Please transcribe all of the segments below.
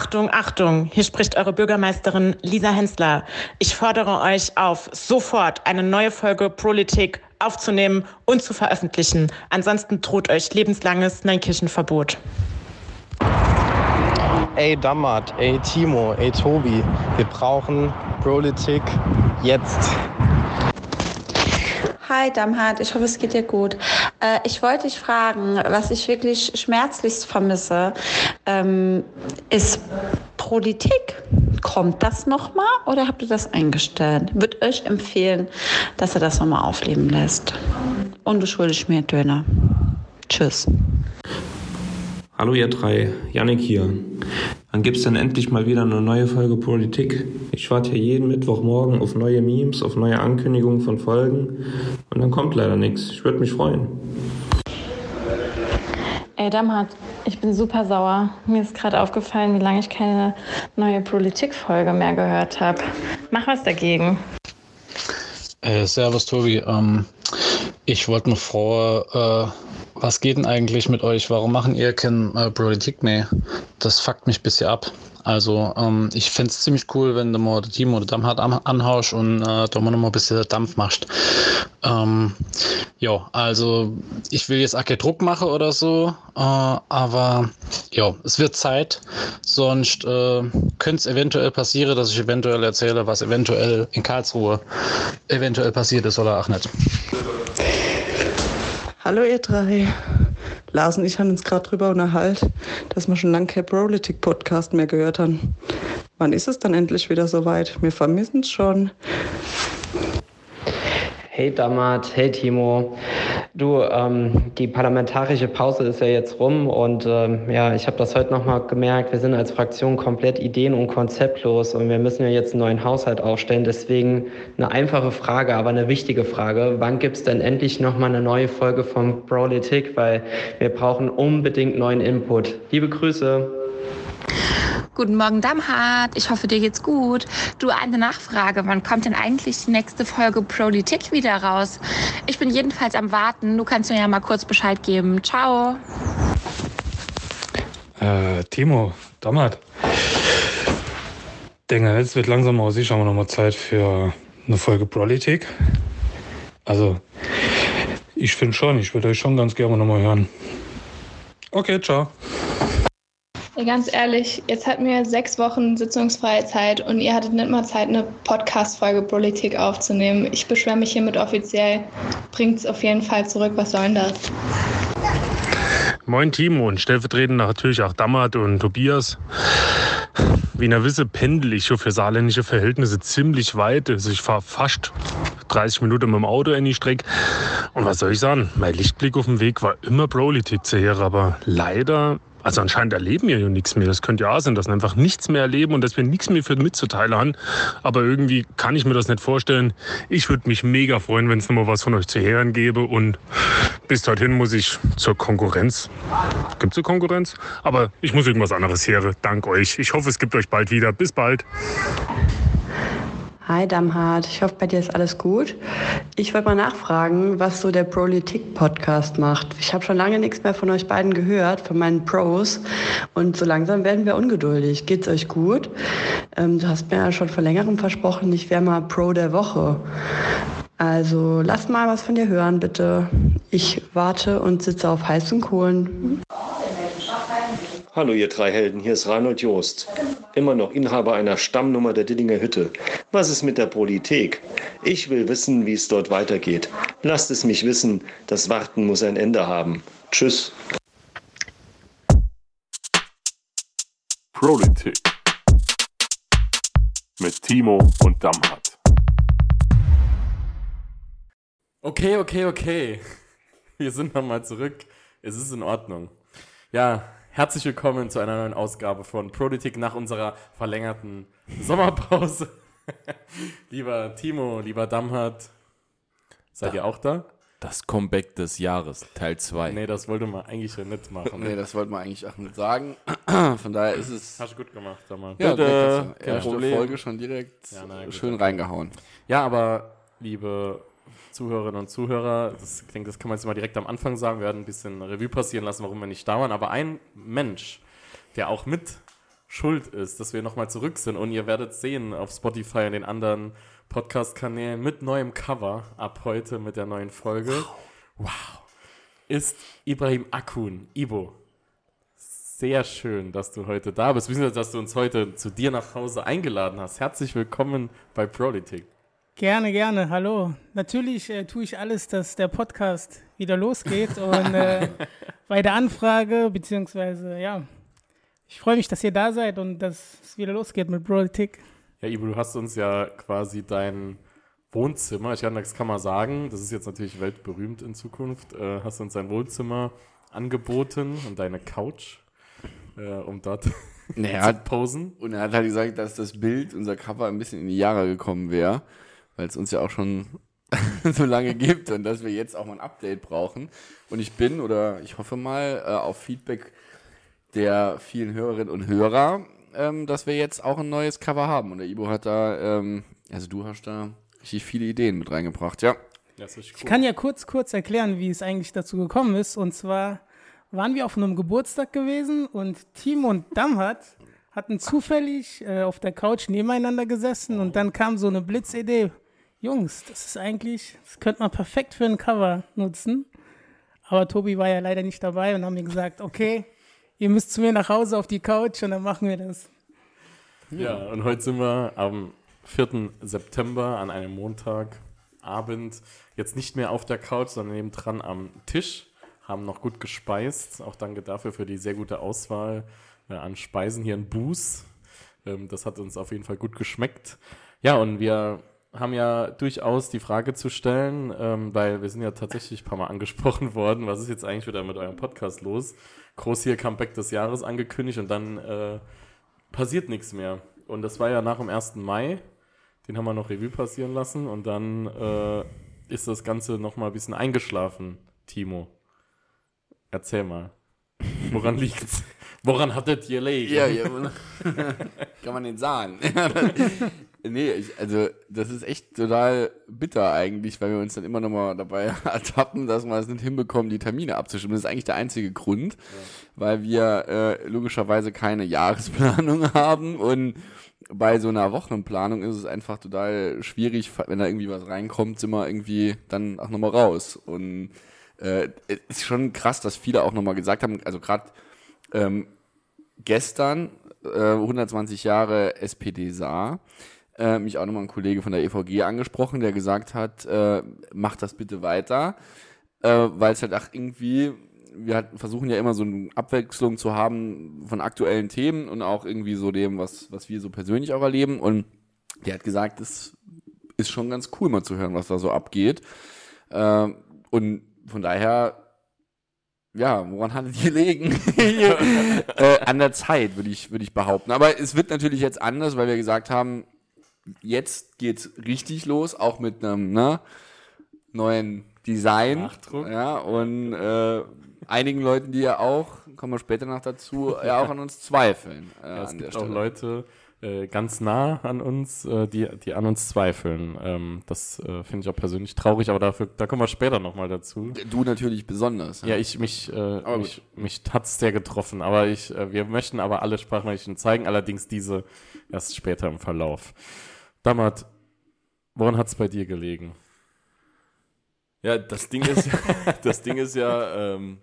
Achtung, Achtung, hier spricht eure Bürgermeisterin Lisa Hensler. Ich fordere euch auf, sofort eine neue Folge Politik aufzunehmen und zu veröffentlichen. Ansonsten droht euch lebenslanges Neunkirchenverbot. Ey Dammert, ey Timo, ey Tobi, wir brauchen Politik jetzt. Hi Damhard, ich hoffe es geht dir gut. Äh, ich wollte dich fragen, was ich wirklich schmerzlichst vermisse, ähm, ist Politik. Kommt das nochmal oder habt ihr das eingestellt? Würde euch empfehlen, dass ihr das nochmal aufleben lässt. Und du schuldest mir Döner. Tschüss. Hallo ihr drei, Yannick hier. Wann gibt's denn endlich mal wieder eine neue Folge Politik? Ich warte hier jeden Mittwochmorgen auf neue Memes, auf neue Ankündigungen von Folgen und dann kommt leider nichts. Ich würde mich freuen. Ey, Damhat, ich bin super sauer. Mir ist gerade aufgefallen, wie lange ich keine neue Politikfolge mehr gehört habe. Mach was dagegen. Äh, servus, Tobi. Ähm, ich wollte nur vor, äh, was geht denn eigentlich mit euch? Warum machen ihr kein äh, Politik mehr? Das fuckt mich bisschen ab. Also ähm, ich fände es ziemlich cool, wenn du mal das Team oder Dampf anhaust und äh, da mal noch mal ein bisschen Dampf machst. Ähm, ja, also ich will jetzt auch keinen Druck machen oder so, äh, aber ja, es wird Zeit. Sonst äh, könnte es eventuell passieren, dass ich eventuell erzähle, was eventuell in Karlsruhe eventuell passiert ist oder auch nicht. Hallo ihr drei. Lars und ich haben uns gerade drüber unterhalten, dass wir schon lange kein Politik-Podcast mehr gehört haben. Wann ist es dann endlich wieder soweit? Wir vermissen es schon. Hey Damat, hey Timo. Du, ähm, die parlamentarische Pause ist ja jetzt rum und ähm, ja, ich habe das heute nochmal gemerkt. Wir sind als Fraktion komplett ideen- und konzeptlos und wir müssen ja jetzt einen neuen Haushalt aufstellen. Deswegen eine einfache Frage, aber eine wichtige Frage. Wann gibt's denn endlich nochmal eine neue Folge von Politik? Weil wir brauchen unbedingt neuen Input. Liebe Grüße. Guten Morgen, Damhard. Ich hoffe, dir geht's gut. Du, eine Nachfrage. Wann kommt denn eigentlich die nächste Folge Politik wieder raus? Ich bin jedenfalls am Warten. Du kannst mir ja mal kurz Bescheid geben. Ciao. Äh, Timo, Damhard. Denke, jetzt wird langsam auch sicher noch mal Zeit für eine Folge Politik. Also, ich finde schon, ich würde euch schon ganz gerne noch mal hören. Okay, ciao. Ja, ganz ehrlich, jetzt hatten wir sechs Wochen sitzungsfreie Zeit und ihr hattet nicht mal Zeit, eine Podcast-Folge Politik aufzunehmen. Ich beschwere mich hiermit offiziell. Bringt es auf jeden Fall zurück. Was soll denn das? Moin Timo und stellvertretend natürlich auch Dammert und Tobias. Wie ihr wisse, pendel ich für saarländische Verhältnisse ziemlich weit. Also ich fahre fast 30 Minuten mit dem Auto in die Strecke. Und was soll ich sagen? Mein Lichtblick auf dem Weg war immer Politik zu hören, aber leider also anscheinend erleben wir ja nichts mehr. Das könnte ja auch sein, dass wir einfach nichts mehr erleben und dass wir nichts mehr für mitzuteilen haben. Aber irgendwie kann ich mir das nicht vorstellen. Ich würde mich mega freuen, wenn es nochmal was von euch zu hören gäbe. Und bis dorthin muss ich zur Konkurrenz. Gibt es eine Konkurrenz? Aber ich muss irgendwas anderes hören. Dank euch. Ich hoffe, es gibt euch bald wieder. Bis bald. Hi Damhard, ich hoffe, bei dir ist alles gut. Ich wollte mal nachfragen, was so der Politik-Podcast macht. Ich habe schon lange nichts mehr von euch beiden gehört, von meinen Pros. Und so langsam werden wir ungeduldig. Geht's euch gut? Ähm, du hast mir ja schon vor längerem versprochen, ich wäre mal Pro der Woche. Also lasst mal was von dir hören, bitte. Ich warte und sitze auf heißen Kohlen. Hallo ihr drei Helden, hier ist Reinhold Joost. Immer noch Inhaber einer Stammnummer der Dillinger Hütte. Was ist mit der Politik? Ich will wissen, wie es dort weitergeht. Lasst es mich wissen, das Warten muss ein Ende haben. Tschüss. Politik mit Timo und Damhat. Okay, okay, okay. Wir sind nochmal zurück. Es ist in Ordnung. Ja, Herzlich willkommen zu einer neuen Ausgabe von Politik nach unserer verlängerten Sommerpause. lieber Timo, lieber Damhardt, seid da, ihr auch da? Das Comeback des Jahres, Teil 2. Nee, das wollte man eigentlich nicht machen. nee, das wollte man eigentlich auch nicht sagen. Von daher ist es. Hast du gut gemacht, Damhardt. Ja, Bitte, erste Problem. Folge schon direkt ja, nein, schön reingehauen. Ja, aber liebe Zuhörerinnen und Zuhörer, das, ich denke, das kann man jetzt mal direkt am Anfang sagen. Wir werden ein bisschen Revue passieren lassen, warum wir nicht da waren. Aber ein Mensch, der auch mit schuld ist, dass wir nochmal zurück sind. Und ihr werdet sehen auf Spotify und den anderen Podcast-Kanälen mit neuem Cover ab heute mit der neuen Folge. Wow. wow. Ist Ibrahim Akun, Ibo. Sehr schön, dass du heute da bist, beziehungsweise dass du uns heute zu dir nach Hause eingeladen hast. Herzlich willkommen bei Politik. Gerne, gerne. Hallo. Natürlich äh, tue ich alles, dass der Podcast wieder losgeht. und äh, bei der Anfrage, beziehungsweise, ja, ich freue mich, dass ihr da seid und dass es wieder losgeht mit Politik. Ja, Ibu, du hast uns ja quasi dein Wohnzimmer, ich kann, das kann man sagen, das ist jetzt natürlich weltberühmt in Zukunft, äh, hast uns dein Wohnzimmer angeboten und deine Couch, äh, um dort naja, zu posen. Und er hat halt gesagt, dass das Bild, unser Cover, ein bisschen in die Jahre gekommen wäre weil es uns ja auch schon so lange gibt und dass wir jetzt auch mal ein Update brauchen. Und ich bin oder ich hoffe mal äh, auf Feedback der vielen Hörerinnen und Hörer, ähm, dass wir jetzt auch ein neues Cover haben. Und der Ibo hat da, ähm, also du hast da richtig viele Ideen mit reingebracht, ja. Cool. Ich kann ja kurz, kurz erklären, wie es eigentlich dazu gekommen ist. Und zwar waren wir auf einem Geburtstag gewesen und Timo und Damhat hatten zufällig äh, auf der Couch nebeneinander gesessen und dann kam so eine Blitzidee Jungs, das ist eigentlich, das könnte man perfekt für ein Cover nutzen. Aber Tobi war ja leider nicht dabei und haben mir gesagt, okay, ihr müsst zu mir nach Hause auf die Couch und dann machen wir das. Ja, und heute sind wir am 4. September an einem Montagabend jetzt nicht mehr auf der Couch, sondern nebendran am Tisch, haben noch gut gespeist. Auch danke dafür für die sehr gute Auswahl äh, an Speisen hier in Buß. Ähm, das hat uns auf jeden Fall gut geschmeckt. Ja, und wir haben ja durchaus die Frage zu stellen, ähm, weil wir sind ja tatsächlich ein paar Mal angesprochen worden, was ist jetzt eigentlich wieder mit eurem Podcast los? Groß hier Comeback des Jahres angekündigt und dann äh, passiert nichts mehr. Und das war ja nach dem 1. Mai, den haben wir noch Revue passieren lassen und dann äh, ist das Ganze nochmal ein bisschen eingeschlafen, Timo. Erzähl mal. Woran liegt's? Woran hattet ihr gelegen? Ja, ja. Kann man nicht sagen. Nee, ich, also das ist echt total bitter eigentlich, weil wir uns dann immer noch mal dabei ertappen, dass wir es nicht hinbekommen, die Termine abzustimmen. Das ist eigentlich der einzige Grund, ja. weil wir äh, logischerweise keine Jahresplanung haben und bei so einer Wochenplanung ist es einfach total schwierig, wenn da irgendwie was reinkommt, sind wir irgendwie dann auch nochmal raus. Und äh, es ist schon krass, dass viele auch nochmal gesagt haben, also gerade ähm, gestern äh, 120 Jahre SPD sah, äh, mich auch nochmal ein Kollege von der EVG angesprochen, der gesagt hat, äh, macht das bitte weiter, äh, weil es halt auch irgendwie, wir halt versuchen ja immer so eine Abwechslung zu haben von aktuellen Themen und auch irgendwie so dem, was, was wir so persönlich auch erleben. Und der hat gesagt, es ist schon ganz cool mal zu hören, was da so abgeht. Äh, und von daher ja, woran hat es gelegen? äh, an der Zeit, würde ich, würde ich behaupten. Aber es wird natürlich jetzt anders, weil wir gesagt haben, jetzt geht's richtig los, auch mit einem ne, neuen Design. Nachdruck. Ja, und äh, einigen Leuten, die ja auch, kommen wir später noch dazu, ja auch an uns zweifeln. Äh, ja, es gibt auch Leute äh, ganz nah an uns, äh, die, die an uns zweifeln. Ähm, das äh, finde ich auch persönlich traurig, aber dafür, da kommen wir später nochmal dazu. Du natürlich besonders. Ja, ja ich mich, äh, mich, mich hat's sehr getroffen, aber ich, äh, wir möchten aber alle Sprachnachrichten zeigen, allerdings diese erst später im Verlauf. Damat, woran hat es bei dir gelegen? Ja, das Ding ist, das Ding ist ja, ähm,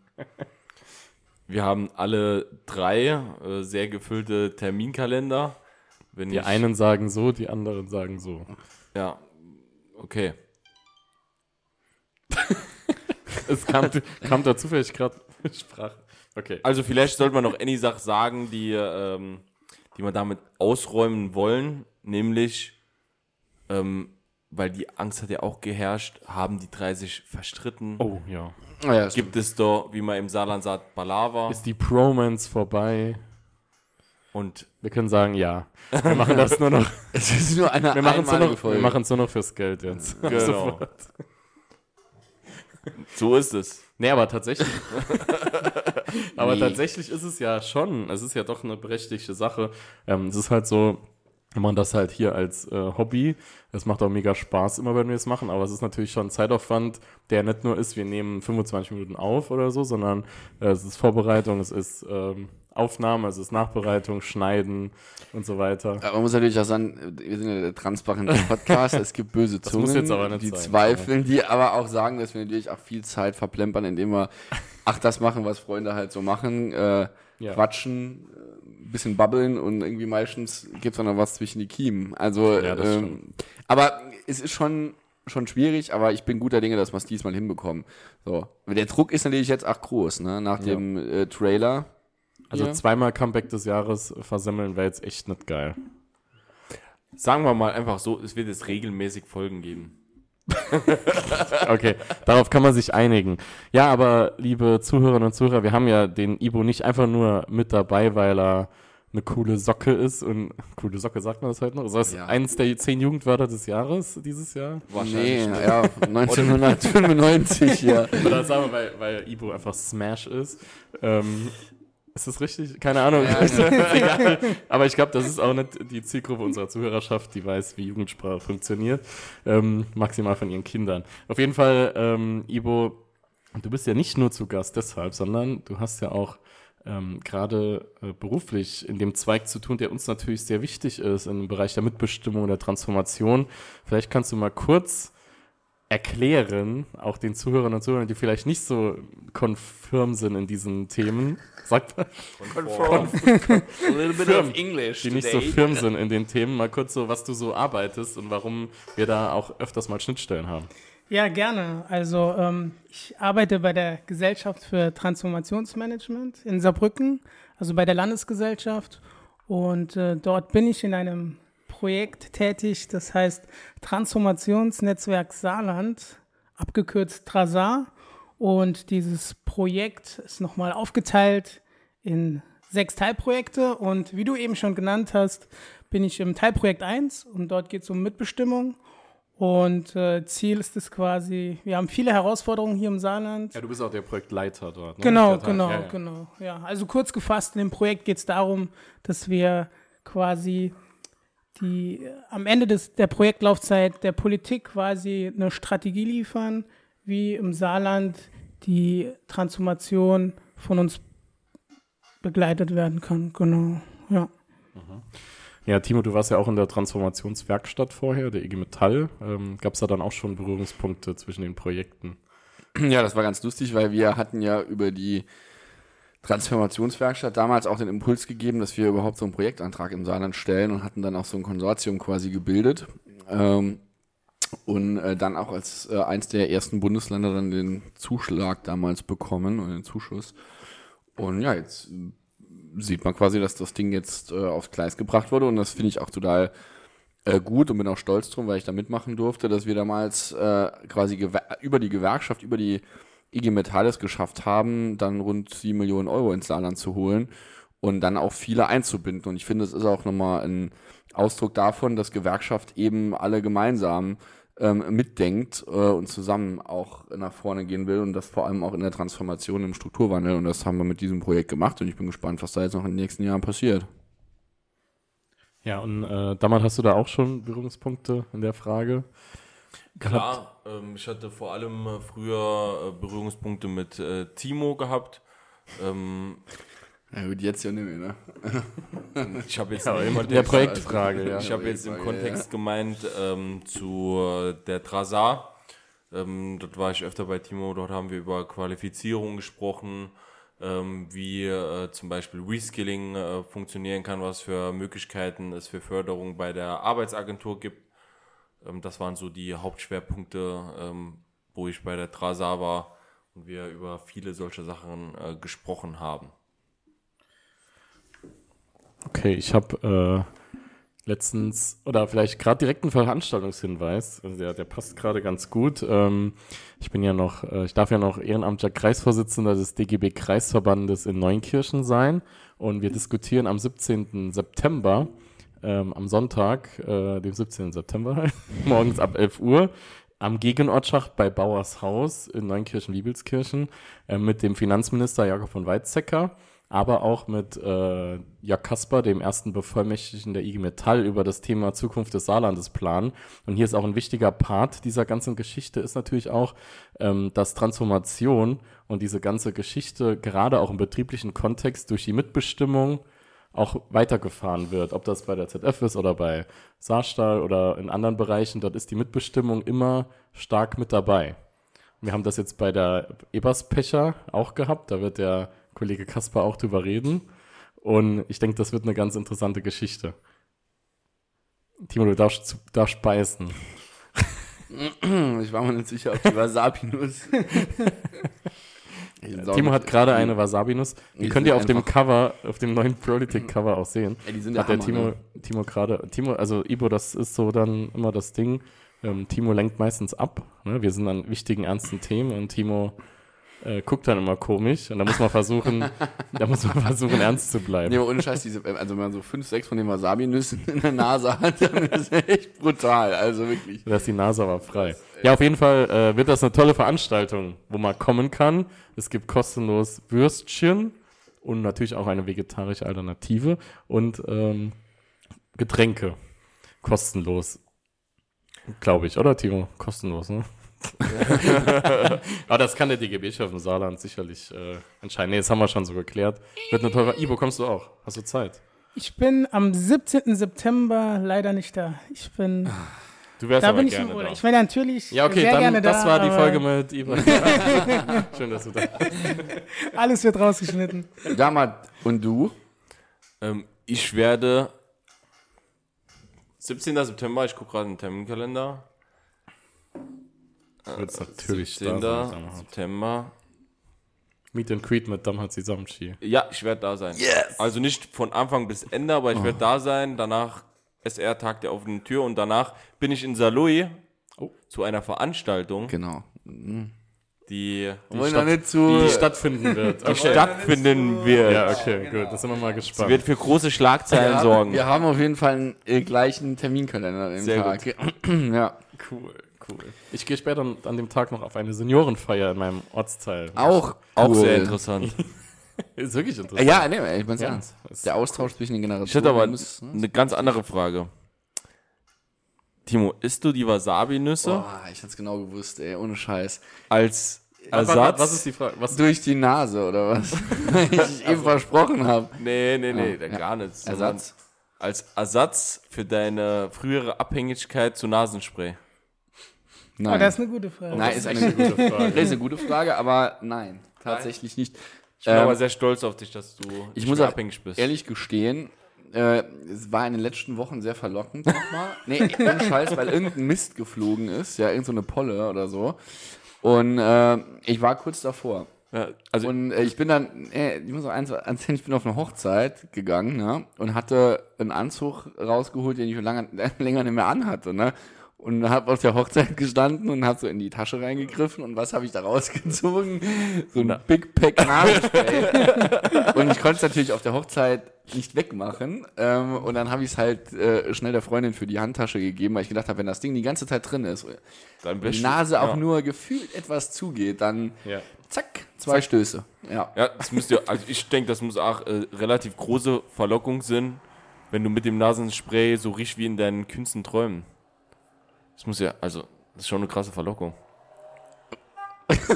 wir haben alle drei äh, sehr gefüllte Terminkalender. Wenn die einen sagen so, die anderen sagen so. Ja, okay. es kam, kam da zufällig gerade Sprache. Okay. Also vielleicht sollte man noch eine Sache sagen, die, ähm, die wir damit ausräumen wollen, nämlich ähm, weil die Angst hat ja auch geherrscht, haben die drei sich verstritten. Oh, ja. Oh, ja Gibt es da, wie man im Saarland sagt, Balava? Ist die Promance vorbei? Und wir können sagen, ja. Wir machen das nur noch. es ist nur eine wir machen es nur, noch, wir machen es nur noch fürs Geld jetzt. Genau. so ist es. Nee, aber tatsächlich. aber nee. tatsächlich ist es ja schon, es ist ja doch eine berechtigte Sache. Ähm, es ist halt so, Wir machen das halt hier als äh, Hobby. Es macht auch mega Spaß immer, wenn wir es machen, aber es ist natürlich schon ein Zeitaufwand, der nicht nur ist, wir nehmen 25 Minuten auf oder so, sondern äh, es ist Vorbereitung, es ist ähm, Aufnahme, es ist Nachbereitung, Schneiden und so weiter. Aber man muss natürlich auch sagen, wir sind ja der transparente Podcast, es gibt böse Zungen, aber die sein, zweifeln, die aber auch sagen, dass wir natürlich auch viel Zeit verplempern, indem wir, ach, das machen, was Freunde halt so machen, äh, Ja. quatschen, bisschen babbeln und irgendwie meistens gibt's auch noch was zwischen die Kiemen. Also, Ja, ähm, aber es ist schon, schon schwierig, aber ich bin guter Dinge, dass wir es diesmal hinbekommen. So. Der Druck ist natürlich jetzt auch groß, ne, nach Ja. dem äh, Trailer. Also hier. zweimal Comeback des Jahres versemmeln wäre jetzt echt nicht geil. Sagen wir mal einfach so, es wird jetzt regelmäßig Folgen geben. Okay, darauf kann man sich einigen. Ja, aber liebe Zuhörerinnen und Zuhörer, wir haben ja den Ibo nicht einfach nur mit dabei, weil er eine coole Socke ist und coole Socke sagt man das heute noch? Ist das Ja. eins der zehn Jugendwörter des Jahres dieses Jahr? Nee, ja, 1995, ja. Oder sagen wir, weil, weil Ibo einfach Smash ist. Ähm, ist das richtig? Keine Ahnung. Ja, Egal. Aber ich glaube, das ist auch nicht die Zielgruppe unserer Zuhörerschaft, die weiß, wie Jugendsprache funktioniert. Ähm, maximal von ihren Kindern. Auf jeden Fall, ähm, Ibo, du bist ja nicht nur zu Gast deshalb, sondern du hast ja auch ähm, gerade äh, beruflich in dem Zweig zu tun, der uns natürlich sehr wichtig ist, im Bereich der Mitbestimmung, der Transformation. Vielleicht kannst du mal kurz erklären, auch den Zuhörern und Zuhörern, die vielleicht nicht so konfirm sind in diesen Themen, sagt. Konf- A little bit firm, of English Die nicht so firm sind in den Themen, mal kurz so, was du so arbeitest und warum wir da auch öfters mal Schnittstellen haben. Ja, gerne. Also ähm, ich arbeite bei der Gesellschaft für Transformationsmanagement in Saarbrücken, also bei der Landesgesellschaft. Und äh, dort bin ich in einem Projekt tätig, das heißt Transformationsnetzwerk Saarland, abgekürzt TRASAR. Und dieses Projekt ist nochmal aufgeteilt in sechs Teilprojekte. Und wie du eben schon genannt hast, bin ich im Teilprojekt 1 und dort geht es um Mitbestimmung. Und äh, Ziel ist es quasi, wir haben viele Herausforderungen hier im Saarland. Ja, du bist auch der Projektleiter dort. Ne? Genau, genau, ja, ja. genau. Ja, also kurz gefasst, in dem Projekt geht es darum, dass wir quasi die am Ende des, der Projektlaufzeit der Politik quasi eine Strategie liefern, wie im Saarland die Transformation von uns begleitet werden kann. Genau, ja. Ja, Timo, du warst ja auch in der Transformationswerkstatt vorher, der IG Metall. Ähm, Gab es da dann auch schon Berührungspunkte zwischen den Projekten? Ja, das war ganz lustig, weil wir hatten ja über die Transformationswerkstatt damals auch den Impuls gegeben, dass wir überhaupt so einen Projektantrag im Saarland stellen und hatten dann auch so ein Konsortium quasi gebildet. Ähm, und äh, dann auch als äh, eins der ersten Bundesländer dann den Zuschlag damals bekommen und den Zuschuss. Und ja, jetzt sieht man quasi, dass das Ding jetzt äh, aufs Gleis gebracht wurde und das finde ich auch total äh, gut und bin auch stolz drum, weil ich da mitmachen durfte, dass wir damals äh, quasi über die Gewerkschaft, über die IG Metall es geschafft haben, dann rund 7 Millionen Euro ins Saarland zu holen und dann auch viele einzubinden. Und ich finde, es ist auch nochmal ein Ausdruck davon, dass Gewerkschaft eben alle gemeinsam ähm, mitdenkt äh, und zusammen auch nach vorne gehen will und das vor allem auch in der Transformation im Strukturwandel. Und das haben wir mit diesem Projekt gemacht und ich bin gespannt, was da jetzt noch in den nächsten Jahren passiert. Ja, und äh, damals hast du da auch schon Berührungspunkte in der Frage? Klar, ähm, ich hatte vor allem äh, früher äh, Berührungspunkte mit äh, Timo gehabt. Ähm, ja gut, jetzt ja nicht mehr, ne? Ich habe jetzt Ja, im in der Projektfrage, ja. Ich habe jetzt im Kontext ja. gemeint zu zu äh, der Trasar. Ähm, dort war ich öfter bei Timo, dort haben wir über Qualifizierung gesprochen, ähm, wie äh, zum Beispiel Reskilling äh, funktionieren kann, was für Möglichkeiten es für Förderung bei der Arbeitsagentur gibt. Ähm, das waren so die Hauptschwerpunkte, ähm, wo ich bei der Trasar war und wir über viele solche Sachen äh, gesprochen haben. Okay, ich habe äh, letztens, oder vielleicht gerade direkt einen Veranstaltungshinweis, also der, der passt gerade ganz gut. Ähm, ich bin ja noch, äh, ich darf ja noch ehrenamtlicher Kreisvorsitzender des DGB Kreisverbandes in Neunkirchen sein und wir diskutieren am 17. September, ähm, am Sonntag, äh, dem 17. September, morgens ab 11 Uhr, am Gegenortschacht bei Bauers Haus in Neunkirchen-Wiebelskirchen äh, mit dem Finanzminister Jakob von Weizsäcker aber auch mit äh, Jörg Kasper, dem ersten Bevollmächtigten der IG Metall, über das Thema Zukunft des Saarlandes planen. Und hier ist auch ein wichtiger Part dieser ganzen Geschichte, ist natürlich auch, ähm, dass Transformation und diese ganze Geschichte gerade auch im betrieblichen Kontext durch die Mitbestimmung auch weitergefahren wird. Ob das bei der ZF ist oder bei Saarstahl oder in anderen Bereichen, dort ist die Mitbestimmung immer stark mit dabei. Wir haben das jetzt bei der Eberspecher auch gehabt, da wird der Kollege Kasper auch drüber reden. Und ich denke, das wird eine ganz interessante Geschichte. Timo, du darfst, darfst beißen. Ich war mir nicht sicher, ob die Wasabi-Nuss. Timo hat gerade eine Wasabi-Nuss. Die könnt ihr auf dem Cover, auf dem neuen Politik-Cover auch sehen. Ey, die sind der hat der Hammer, Timo, ne? Timo gerade, Timo, also Ibo, das ist so dann immer das Ding. Ähm, Timo lenkt meistens ab. Ne? Wir sind an wichtigen, ernsten Themen und Timo äh, guckt dann immer komisch und da muss man versuchen, da muss man versuchen, ernst zu bleiben. Nee, aber ohne Scheiß, diese, also wenn man so fünf, sechs von den Wasabi-Nüssen in der Nase hat, dann ist das echt brutal. Also wirklich. Da ist die Nase aber frei. Ja, auf jeden Fall äh, wird das eine tolle Veranstaltung, wo man kommen kann. Es gibt kostenlos Würstchen und natürlich auch eine vegetarische Alternative und ähm, Getränke. Kostenlos. Glaube ich, oder Timo? Kostenlos, ne? Aber das kann der DGB-Chef im Saarland sicherlich äh, entscheiden. Nee, das haben wir schon so geklärt. Wird eine tolle. Ibo, kommst du auch? Hast du Zeit? Ich bin am 17. September leider nicht da. Ich bin. Du wärst da aber bin ich gerne Urlaub. da. Ich wäre natürlich Ja, okay, sehr dann gerne da. das war die Folge mit Ibo. Schön, dass du da Alles wird rausgeschnitten. Damat, und du? Ähm, ich werde 17. September, ich gucke gerade den Terminkalender. Äh, Wird's natürlich da 17. sein. September. Meet and Greet mit Damhat Sisamchi. Ja, ich werde da sein. Yes! Also nicht von Anfang bis Ende, aber ich werde da sein. Danach SR Tag der offenen Tür und danach bin ich in Saloy zu einer Veranstaltung. Genau. Die, die, Wollen doch nicht zu- die stattfinden wird. Die stattfinden wird. Ja, okay, gut. Da sind wir mal gespannt. Sie wird für große Schlagzeilen wir sorgen. Haben, wir haben auf jeden Fall einen äh, gleichen Terminkalender im Sehr Tag. ja. Cool, cool. Ich gehe später an dem Tag noch auf eine Seniorenfeier in meinem Ortsteil. Auch Auch cool. sehr interessant. Ist wirklich interessant. Ja, nee, ich mein's Ja. ernst. Der Austausch zwischen den Generationen. Ich hätte aber muss- eine ganz andere Frage. Timo, isst du die Wasabi-Nüsse Boah, ich hätte es genau gewusst, ey, ohne Scheiß. als Was- was- Ersatz? was ist die Frage? Was- Durch die Nase, oder was? Weil ich eben versprochen habe. Nee, nee, nee, Ja, ja. gar nicht. sondern Ersatz? Als Ersatz für deine frühere Abhängigkeit zu Nasenspray. Oh, das ist eine gute Frage. Nein, ist eine gute Frage. Das ist eine gute Frage, aber nein, tatsächlich nicht. Ich bin Ähm, aber sehr stolz auf dich, dass du Ich muss abhängig bist. ehrlich gestehen, äh, es war in den letzten Wochen sehr verlockend nochmal. nee, ohne Scheiß, weil irgendein Mist geflogen ist, ja, irgendeine so eine Polle oder so. Und äh, ich war kurz davor. Ja, also und äh, ich bin dann, äh, ich muss auch eins erzählen, ich bin auf eine Hochzeit gegangen, ne, und hatte einen Anzug rausgeholt, den ich schon lange, länger nicht mehr anhatte, ne. Und habe auf der Hochzeit gestanden und habe so in die Tasche reingegriffen und was habe ich da rausgezogen? So ein Big Pack Nasenspray. und ich konnte es natürlich auf der Hochzeit nicht wegmachen. Ähm, und dann habe ich es halt äh, schnell der Freundin für die Handtasche gegeben, weil ich gedacht habe, wenn das Ding die ganze Zeit drin ist, Dann die Nase auch ja. nur gefühlt etwas zugeht, dann Ja. zack, zwei Stöße. Ja. Ja, das müsste, also ich denke, das muss auch äh, relativ große Verlockung sein, wenn du mit dem Nasenspray so riechst wie in deinen kühnsten Träumen. Das muss ja, also, das ist schon eine krasse Verlockung. das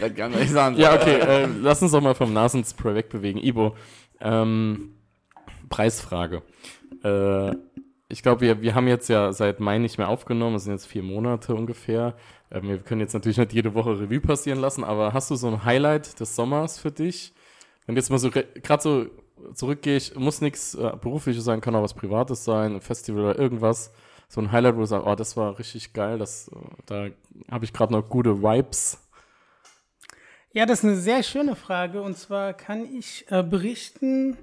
wird gar nicht sagen. Ja, okay, äh, lass uns doch mal vom Nasenspray wegbewegen. Ibo, ähm, Preisfrage. Äh, ich glaube, wir, wir haben jetzt ja seit Mai nicht mehr aufgenommen, es sind jetzt vier Monate ungefähr. Ähm, wir können jetzt natürlich nicht jede Woche Revue passieren lassen, aber hast du so ein Highlight des Sommers für dich? Wenn jetzt mal so gerade so zurückgehst, muss nichts äh, Berufliches sein, kann auch was Privates sein, ein Festival oder irgendwas. So ein Highlight, wo du sagst, oh, das war richtig geil, das, da habe ich gerade noch gute Vibes. Ja, das ist eine sehr schöne Frage. Und zwar kann ich äh, berichten,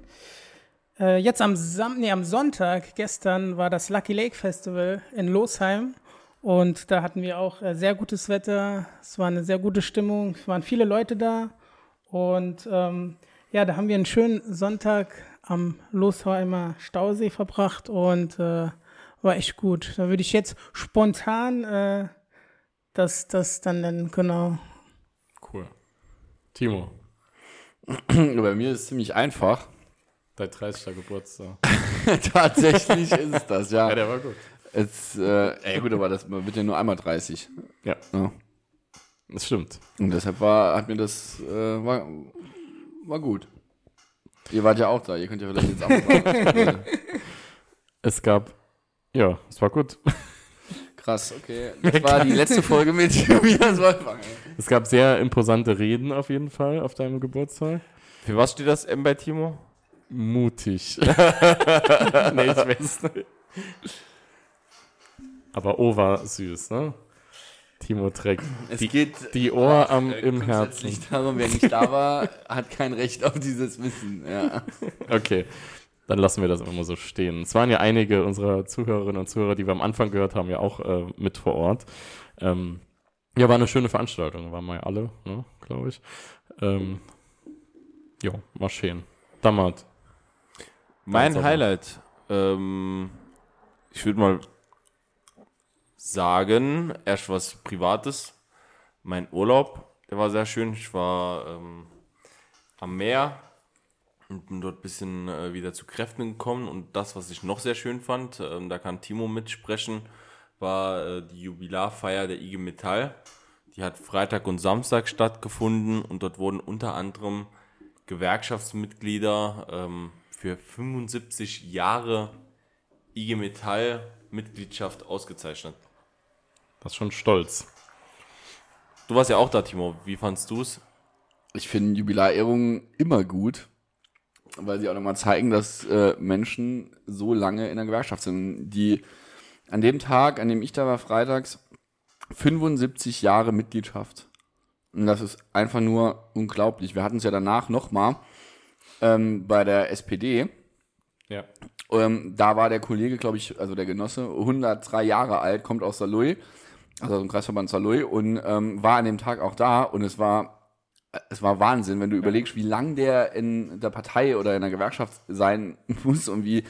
äh, jetzt am, Sam nee, am Sonntag, gestern, war das Lucky Lake Festival in Losheim. Und da hatten wir auch äh, sehr gutes Wetter. Es war eine sehr gute Stimmung. Es waren viele Leute da. Und ähm, ja, da haben wir einen schönen Sonntag am Losheimer Stausee verbracht und äh, war echt gut. Da würde ich jetzt spontan äh, das, das dann nennen, genau. Cool. Timo. Bei mir ist es ziemlich einfach. Dein 30. Geburtstag. Tatsächlich ist es das, ja. Ja, der war gut. Es, äh, ey, gut, aber das man wird ja nur einmal 30. Ja. Das stimmt. Und deshalb war, hat mir das, äh, war, war gut. Ihr wart ja auch da, ihr könnt ja vielleicht jetzt anfangen. Es gab, ja, es war gut. Krass, okay. Das war die letzte Folge mit Tobias Wolfgang. Es gab sehr imposante Reden auf jeden Fall auf deinem Geburtstag. Für was steht das M bei Timo? Mutig. nee, ich weiß nicht. Aber O war süß, ne? Timo trägt Es die, geht die Ohr am, äh, im Herzen. darum, wer nicht da war, hat kein Recht auf dieses Wissen. Ja. Okay, dann lassen wir das immer so stehen. Es waren ja einige unserer Zuhörerinnen und Zuhörer, die wir am Anfang gehört haben, ja auch äh, mit vor Ort. Ähm, ja, war eine schöne Veranstaltung, waren wir ja alle, ne, glaube ich. Ähm, ja, war schön. Dammert. Mein Highlight, ähm, ich würde mal sagen, erst was Privates. Mein Urlaub, der war sehr schön. Ich war ähm, am Meer bin dort ein bisschen äh, wieder zu Kräften gekommen. Und das, was ich noch sehr schön fand, ähm, da kann Timo mitsprechen, war äh, die Jubilarfeier der IG Metall. Die hat Freitag und Samstag stattgefunden und dort wurden unter anderem Gewerkschaftsmitglieder ähm, für 75 Jahre IG Metall Mitgliedschaft ausgezeichnet. Das ist schon stolz. Du warst ja auch da, Timo. Wie fandst du es? Ich finde Jubiläerehrungen immer gut, weil sie auch nochmal zeigen, dass äh, Menschen so lange in der Gewerkschaft sind. Die an dem Tag, an dem ich da war, freitags, 75 Jahre Mitgliedschaft. Und das ist einfach nur unglaublich. Wir hatten es ja danach nochmal ähm, bei der SPD. Ja. Ähm, da war der Kollege, glaube ich, also der Genosse, 103 Jahre alt, kommt aus Saloy, also aus dem Kreisverband Saloy und ähm, war an dem Tag auch da und es war, es war Wahnsinn, wenn du überlegst, wie lang der in der Partei oder in der Gewerkschaft sein muss und wie,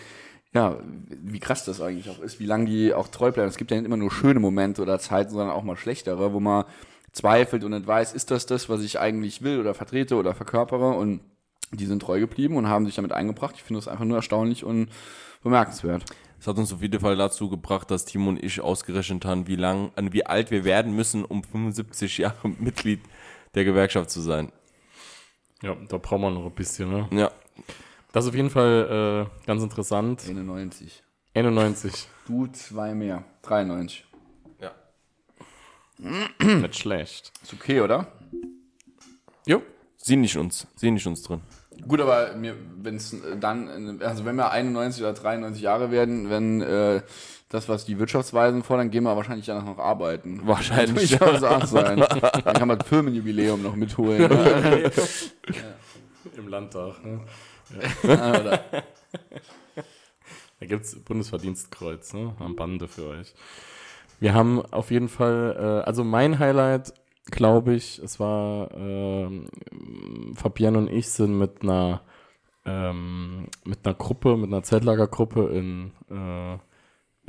ja, wie krass das eigentlich auch ist, wie lang die auch treu bleiben. Es gibt ja nicht immer nur schöne Momente oder Zeiten, sondern auch mal schlechtere, wo man zweifelt und nicht weiß, ist das das, was ich eigentlich will oder vertrete oder verkörpere und die sind treu geblieben und haben sich damit eingebracht. Ich finde das einfach nur erstaunlich und bemerkenswert. Es hat uns auf jeden Fall dazu gebracht, dass Timo und ich ausgerechnet haben, wie lang, wie alt wir werden müssen, um 75 Jahre Mitglied der Gewerkschaft zu sein. Ja, da brauchen wir noch ein bisschen, ne? Ja. Das ist auf jeden Fall äh, ganz interessant. 91. 91. Du zwei mehr. 93. Ja. Nicht schlecht. Ist okay, oder? Jo. Sie nicht uns. Sie nicht uns drin. Gut, aber wenn es dann, also wenn wir 91 oder 93 Jahre werden, wenn äh, das, was die Wirtschaftsweisen fordern, gehen wir wahrscheinlich danach noch arbeiten. Wahrscheinlich. Das muss auch sein. Dann kann man das Firmenjubiläum noch mitholen. Ja. Im Landtag. Ne? Ja. Da gibt es Bundesverdienstkreuz ne? am Bande für euch. Wir haben auf jeden Fall, äh, also mein Highlight, glaube ich, es war, ähm, Fabian und ich sind mit einer, ähm, mit einer Gruppe, mit einer Zeltlagergruppe in, äh,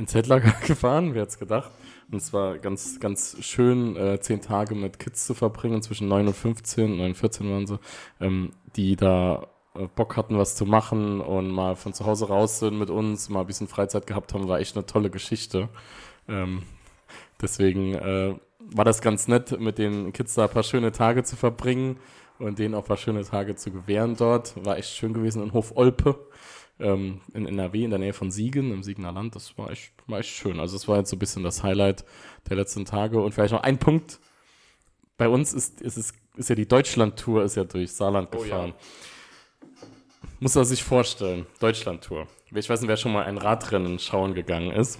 in Zeltlager gefahren, wer hätte es gedacht. Und es war ganz, ganz schön, äh, zehn Tage mit Kids zu verbringen, zwischen 9 und 15, 9 und 14 waren sie, ähm, die da äh, Bock hatten, was zu machen und mal von zu Hause raus sind mit uns, mal ein bisschen Freizeit gehabt haben, war echt eine tolle Geschichte. Ähm, deswegen äh, war das ganz nett, mit den Kids da ein paar schöne Tage zu verbringen und denen auch ein paar schöne Tage zu gewähren dort. War echt schön gewesen in Hof Olpe ähm, in NRW, in der Nähe von Siegen, im Siegener Land. Das war echt, war echt schön. Also das war jetzt so ein bisschen das Highlight der letzten Tage. Und vielleicht noch ein Punkt. Bei uns ist, ist, es, ist ja die Deutschland-Tour ist ja durch Saarland Oh ja. gefahren. Muss man sich vorstellen, Deutschland-Tour. Ich weiß nicht, wer schon mal ein Radrennen schauen gegangen ist.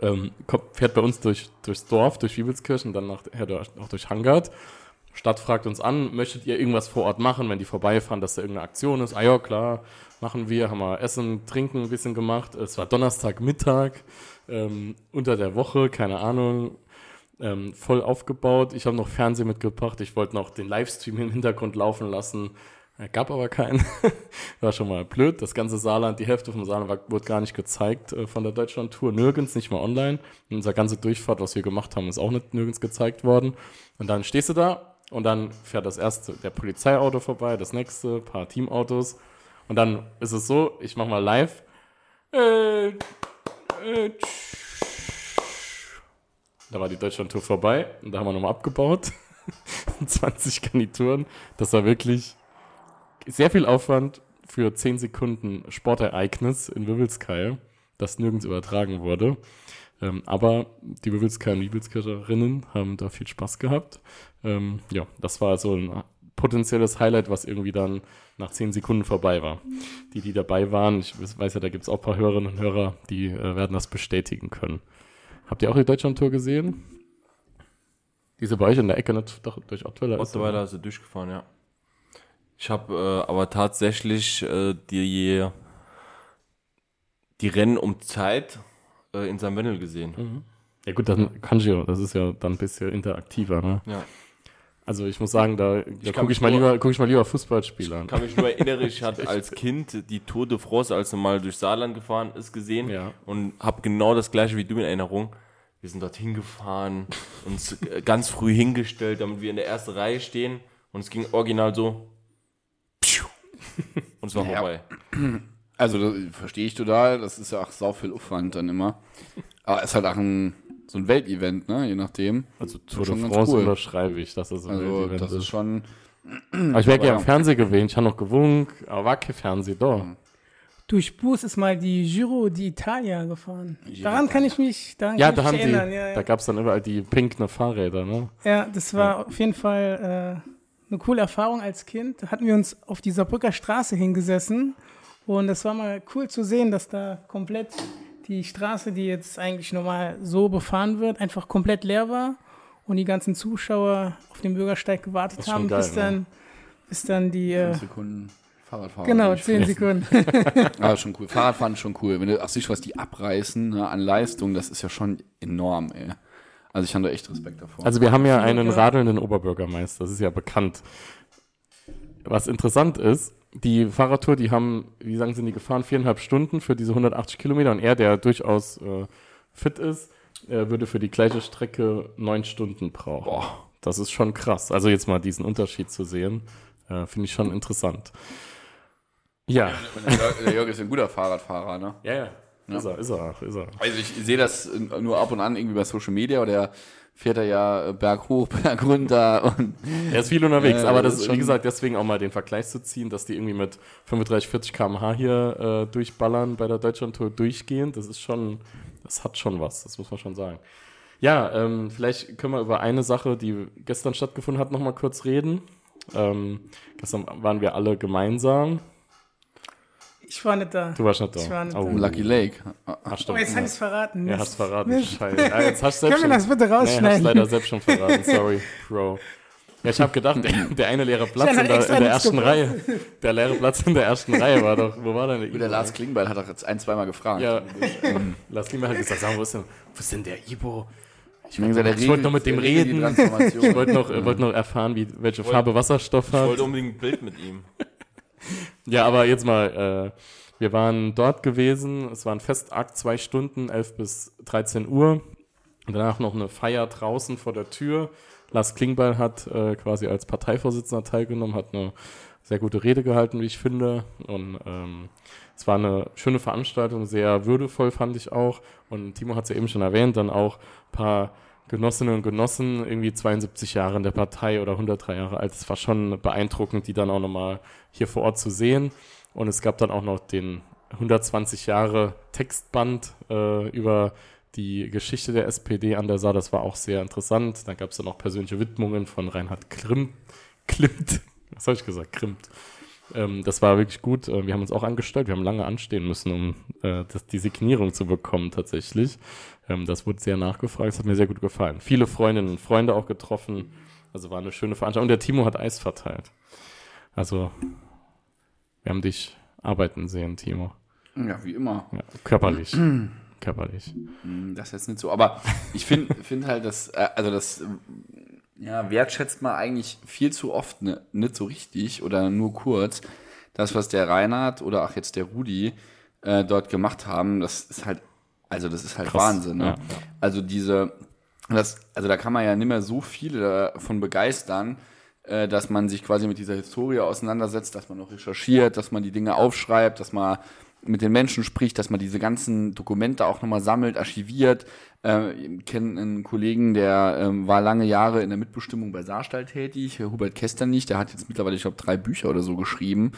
Ähm, kommt, fährt bei uns durch, durchs Dorf, durch Wiebelskirchen, dann nachher auch durch Hangard. Stadt fragt uns an, möchtet ihr irgendwas vor Ort machen, wenn die vorbeifahren, dass da irgendeine Aktion ist? Ah ja, klar, machen wir, haben wir Essen, Trinken ein bisschen gemacht. Es war Donnerstagmittag, ähm, unter der Woche, keine Ahnung, ähm, voll aufgebaut. Ich habe noch Fernsehen mitgebracht, ich wollte noch den Livestream im Hintergrund laufen lassen. Gab aber keinen. War schon mal blöd. Das ganze Saarland, die Hälfte vom Saarland war, wurde gar nicht gezeigt äh, von der Deutschland-Tour. Nirgends, nicht mal online. Und unsere ganze Durchfahrt, was wir gemacht haben, ist auch nicht nirgends gezeigt worden. Und dann stehst du da Und dann fährt das erste der Polizeiauto vorbei, das nächste, paar Teamautos. Und dann ist es so, ich mach mal live. Äh, äh, da war die Deutschlandtour vorbei und da haben wir nochmal abgebaut. 20 Garnituren. Das war wirklich sehr viel Aufwand für 10 Sekunden Sportereignis in Wirbelskeil, das nirgends übertragen wurde. Ähm, aber die Wirbelskeil und haben da viel Spaß gehabt. Ähm, ja, das war so ein potenzielles Highlight, was irgendwie dann nach 10 Sekunden vorbei war. Die, die dabei waren, ich weiß ja, da gibt es auch ein paar Hörerinnen und Hörer, die äh, werden das bestätigen können. Habt ihr auch die Deutschlandtour gesehen? Die ist ja bei euch in der Ecke, nicht doch, durch Ottweiler. Ottweiler oder? ist er durchgefahren, ja. Ich habe äh, aber tatsächlich äh, die, die Rennen um Zeit äh, in St. Wendel gesehen. Mhm. Ja gut, dann kannst du ja, das ist ja dann ein bisschen interaktiver, ne? Ja. Also ich muss sagen, da, da gucke ich, mal lieber, guck ich mal lieber Fußballspiele an. Ich kann mich nur erinnern, ich hatte als Kind die Tour de France, als er mal durch Saarland gefahren ist, gesehen und habe genau das gleiche wie du in Erinnerung. Wir sind dort hingefahren, uns äh, ganz früh hingestellt, damit wir in der ersten Reihe stehen und es ging original so und es war Ja. vorbei. Also, das verstehe ich total. Das ist ja auch sau viel Aufwand dann immer. Aber es ist halt auch ein, so ein Weltevent, ne? Je nachdem. Also Tour de France unterschreibe ich, dass das ein also, Weltevent das ist ist. schon. Aber ich wäre Aber gerne im ja. Fernsehen gewesen, ich habe noch gewunken, aber war kein Fernsehen da. Durch Bus ist mal die Giro d'Italia gefahren. Daran kann ich mich, daran Ja, kann da ich haben die, erinnern. Ja, ja. da gab es dann überall die pinken Fahrräder, ne? Ja, das war auf jeden Fall äh, eine coole Erfahrung als Kind. Da hatten wir uns auf dieser Brücker Straße hingesessen und das war mal cool zu sehen, dass da komplett die Straße, die jetzt eigentlich normal so befahren wird, einfach komplett leer war und die ganzen Zuschauer auf dem Bürgersteig gewartet haben, geil, bis dann, bis dann die äh, Sekunden Fahrradfahren. Genau, Ich zehn finde- Sekunden. ah, schon cool. Fahrradfahren ist schon cool. Wenn du auch siehst, was die abreißen ne, an Leistung, das ist ja schon enorm, ey. Also ich habe da echt Respekt davor. Also wir haben ja einen radelnden Oberbürgermeister, das ist ja bekannt. Was interessant ist, die Fahrradtour, die haben, wie sagen sie, die gefahren? Viereinhalb Stunden für diese 180 Kilometer und er, der durchaus äh, fit ist, äh, würde für die gleiche Strecke neun Stunden brauchen. Boah, das ist schon krass. Also jetzt mal diesen Unterschied zu sehen, äh, finde ich schon interessant. Ja. Der Jörg, der Jörg ist ein guter Fahrradfahrer, ne? Ja, ja. Ist er, ist er, ist er. Also ich sehe das nur ab und an irgendwie bei Social Media oder der fährt er ja äh, Berg hoch, Berg runter und Er ist viel unterwegs, Äh, aber das ist, wie gesagt, deswegen auch mal den Vergleich zu ziehen, dass die irgendwie mit 35, 40 km/h hier äh, durchballern bei der Deutschlandtour durchgehend, das ist schon, das hat schon was, das muss man schon sagen. Ja, ähm, vielleicht können wir über eine Sache, die gestern stattgefunden hat, nochmal kurz reden. Ähm, gestern waren wir alle gemeinsam. Ich war nicht da. Du warst nicht da. Ich war nicht Oh. da. Lucky Lake. Ach, Oh, jetzt hab ich's verraten. Ja, hast verraten. Scheiße. Ja, jetzt hast du selbst Können wir das bitte Nee, rausschneiden? hast leider selbst schon verraten. Sorry, Bro. Ja, ich habe gedacht, der, der eine leere Platz in der, in der ersten gebracht. Reihe. Der leere Platz in der ersten Reihe war doch. Wo war denn der Gut, der Lars Klingbeil hat doch jetzt ein, zweimal gefragt. Ja, Lars Klingbeil hat gesagt, sag wo ist denn, wo ist denn der Ibo? Ich, der ich wollte noch mit dem reden. Transformation. Ich wollte noch, äh, wollte noch erfahren, wie, welche Ich Farbe Wasserstoff Ich hat. wollte unbedingt ein Bild mit ihm. Ja, aber jetzt mal, äh, wir waren dort gewesen, es war ein Festakt, zwei Stunden, 11 bis 13 Uhr. Danach noch eine Feier draußen vor der Tür. Lars Klingbeil hat äh, quasi als Parteivorsitzender teilgenommen, hat eine sehr gute Rede gehalten, wie ich finde. Und ähm, es war eine schöne Veranstaltung, sehr würdevoll fand ich auch. Und Timo hat es ja eben schon erwähnt, dann auch ein paar Genossinnen und Genossen, irgendwie 72 Jahre in der Partei oder 103 Jahre alt. Es war schon beeindruckend, die dann auch nochmal hier vor Ort zu sehen. Und es gab dann auch noch den 120 Jahre Textband äh, über die Geschichte der SPD an der Saar. Das war auch sehr interessant. Dann gab es dann auch persönliche Widmungen von Reinhard Krim, Klimt. Was habe ich gesagt? Krimmt. Ähm, das war wirklich gut. Äh, Wir haben uns auch angestellt. Wir haben lange anstehen müssen, um äh, das, die Signierung zu bekommen tatsächlich. Ähm, das wurde sehr nachgefragt. Das hat mir sehr gut gefallen. Viele Freundinnen und Freunde auch getroffen. Also war eine schöne Veranstaltung. Und der Timo hat Eis verteilt. Also wir haben dich arbeiten sehen, Timo. Ja, wie immer. Ja, körperlich. körperlich. Das ist jetzt nicht so. Aber ich finde find halt, dass, äh, also das, ja, wertschätzt man eigentlich viel zu oft ne, nicht so richtig oder nur kurz. Das, was der Reinhard oder auch jetzt der Rudi äh, dort gemacht haben, das ist halt, also das ist halt Krass. Wahnsinn. Ne? Ja. Also diese, das, also da kann man ja nicht mehr so viele davon begeistern, äh, dass man sich quasi mit dieser Historie auseinandersetzt, dass man noch recherchiert, dass man die Dinge aufschreibt, dass man mit den Menschen spricht, dass man diese ganzen Dokumente auch nochmal sammelt, archiviert. Äh, ich kenne einen Kollegen, der ähm, war lange Jahre in der Mitbestimmung bei Saarstall tätig, Hubert Kesternich, der hat jetzt mittlerweile, ich glaube, drei Bücher oder so geschrieben.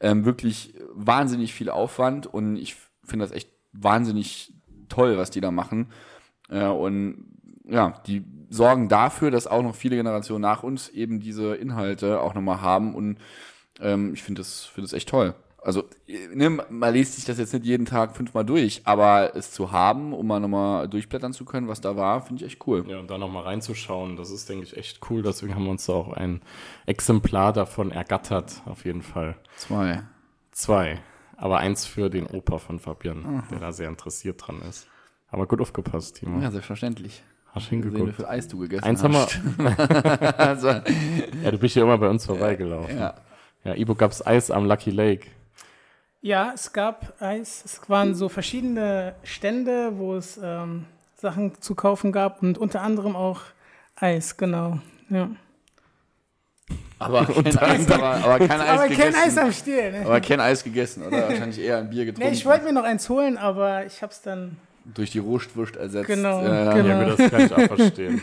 Ähm, wirklich wahnsinnig viel Aufwand und ich finde das echt wahnsinnig toll, was die da machen. Äh, und ja, die sorgen dafür, dass auch noch viele Generationen nach uns eben diese Inhalte auch nochmal haben und ähm, ich finde das, finde das echt toll. Also, ne, man liest sich das jetzt nicht jeden Tag fünfmal durch, aber es zu haben, um mal nochmal durchblättern zu können, was da war, finde ich echt cool. Ja, und da nochmal reinzuschauen, das ist, denke ich, echt cool. Deswegen haben wir uns da auch ein Exemplar davon ergattert, auf jeden Fall. Zwei. Zwei. Aber eins für den Opa von Fabian, Aha. der da sehr interessiert dran ist. Aber gut aufgepasst, Timo. Ja, selbstverständlich. Hast du Gesehen, hingeguckt? wie viel Eis du gegessen Eins hast. haben wir. Also- ja, du bist ja immer bei uns vorbeigelaufen. Ja. Ja, Ibo gab's Eis am Lucky Lake. Ja, es gab Eis. Es waren so verschiedene Stände, wo es ähm, Sachen zu kaufen gab und unter anderem auch Eis, genau. Ja. Aber kein Eis, aber, aber kein Eis Aber kein gegessen. Eis am Stiel, ne? Aber kein Eis gegessen, oder? Wahrscheinlich eher ein Bier getrunken. Nee, ich wollte mir noch eins holen, aber ich hab's dann. Durch die Rohstwurst ersetzt. Genau, Ja, genau. Ja, das kann ich auch verstehen.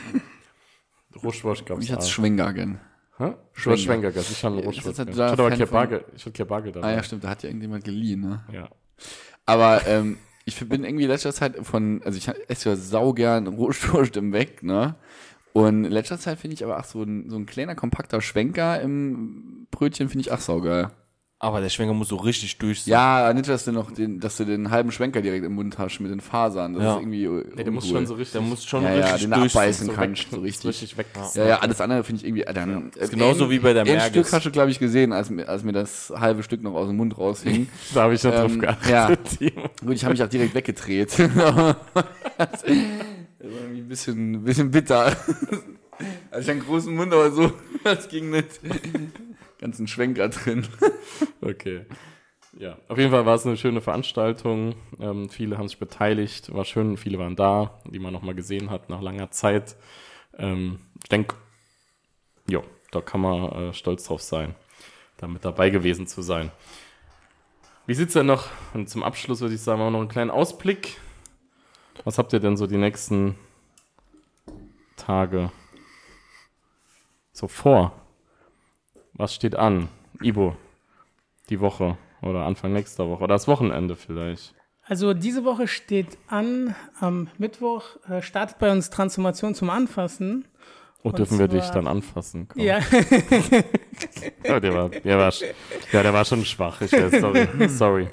Rostwurst gab's Mich hat's auch. Hä? Schwenker gegessen, ich habe einen gegessen. da Ich hatte aber Bargeld, ich hatte kein Bargeld dabei. Ah ja, stimmt, da hat ja irgendjemand geliehen, ne? Ja. Aber ähm, ich bin irgendwie in letzter Zeit von, also ich esse ja saugern Rohstwurst im Weg, ne? Und in letzter Zeit finde ich aber auch so ein, so ein kleiner, kompakter Schwenker im Brötchen finde ich auch saugeil. Aber der Schwenker muss so richtig durch sein. Ja, nicht, dass du noch den, dass du den halben Schwenker direkt im Mund hast mit den Fasern. Das Ja. ist irgendwie. Nee, der muss uncool. schon so richtig- der muss schon ja, ja, richtig den durch- abbeißen so kannst, weg- so richtig. so richtig weg- Ja, ja, alles andere finde ich irgendwie. äh, Dann, Ist genauso wie bei der Ein Merges. Stück hast du, glaube ich, gesehen, als, mir- als mir das halbe Stück noch aus dem Mund raushing. Da habe ich schon drauf geachtet, Ja. Gut, ich habe mich auch direkt weggedreht. das war irgendwie ein bisschen, ein bisschen bitter. Also ich einen großen Mund, aber so, das ging nicht. Ganzen Schwenker drin. Okay. Ja, auf jeden Fall war es eine schöne Veranstaltung. Ähm, viele haben sich beteiligt, war schön, viele waren da, die man nochmal gesehen hat nach langer Zeit. Ähm, ich denke, ja, da kann man äh, stolz drauf sein, da mit dabei gewesen zu sein. Wie sieht's denn noch? Und zum Abschluss würde ich sagen, wir noch einen kleinen Ausblick. Was habt ihr denn so die nächsten Tage so vor? Was steht an? Ibo, die Woche oder Anfang nächster Woche oder das Wochenende vielleicht. Also diese Woche steht an, am Mittwoch äh, startet bei uns Transformation zum Anfassen. Oh, Und dürfen wir dich dann anfassen? Komm. Ja. ja, der war, der war, ja, der war schon schwach. Ich weiß, sorry. sorry.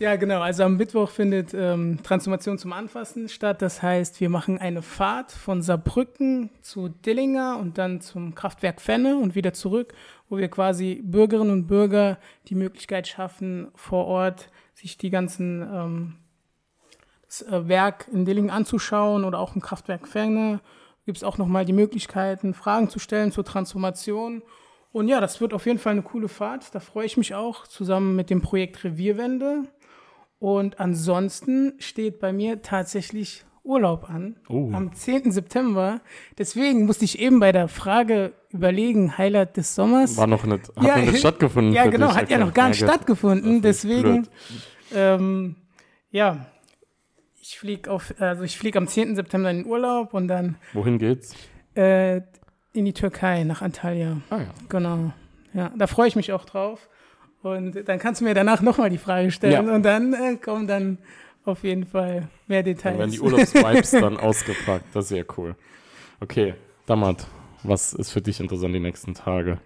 Ja, genau. Also am Mittwoch findet ähm, Transformation zum Anfassen statt. Das heißt, wir machen eine Fahrt von Saarbrücken zu Dillinger und dann zum Kraftwerk Fenne und wieder zurück, wo wir quasi Bürgerinnen und Bürger die Möglichkeit schaffen, vor Ort sich die ganzen ähm, das äh, Werk in Dillingen anzuschauen oder auch im Kraftwerk Fenne. Gibt es auch nochmal die Möglichkeiten, Fragen zu stellen zur Transformation. Und ja, das wird auf jeden Fall eine coole Fahrt. Da freue ich mich auch, zusammen mit dem Projekt Revierwende. Und ansonsten steht bei mir tatsächlich Urlaub an. Oh. Am 10. September. Deswegen musste ich eben bei der Frage überlegen, Highlight des Sommers. War noch nicht- hat noch nicht stattgefunden Ja, genau, dich, hat ja noch gar nicht Ja, stattgefunden. Deswegen, ähm, ja, ich fliege auf, also ich fliege am 10. September in den Urlaub und dann Wohin geht's? äh, in die Türkei, nach Antalya. Ah ja. Genau. Ja, da freue ich mich auch drauf. Und dann kannst du mir danach nochmal die Frage stellen Ja. und dann äh, kommen dann auf jeden Fall mehr Details. Dann werden die Urlaubsvibes dann ausgepackt. Das ist sehr cool. Okay, Damat, was ist für dich interessant die nächsten Tage?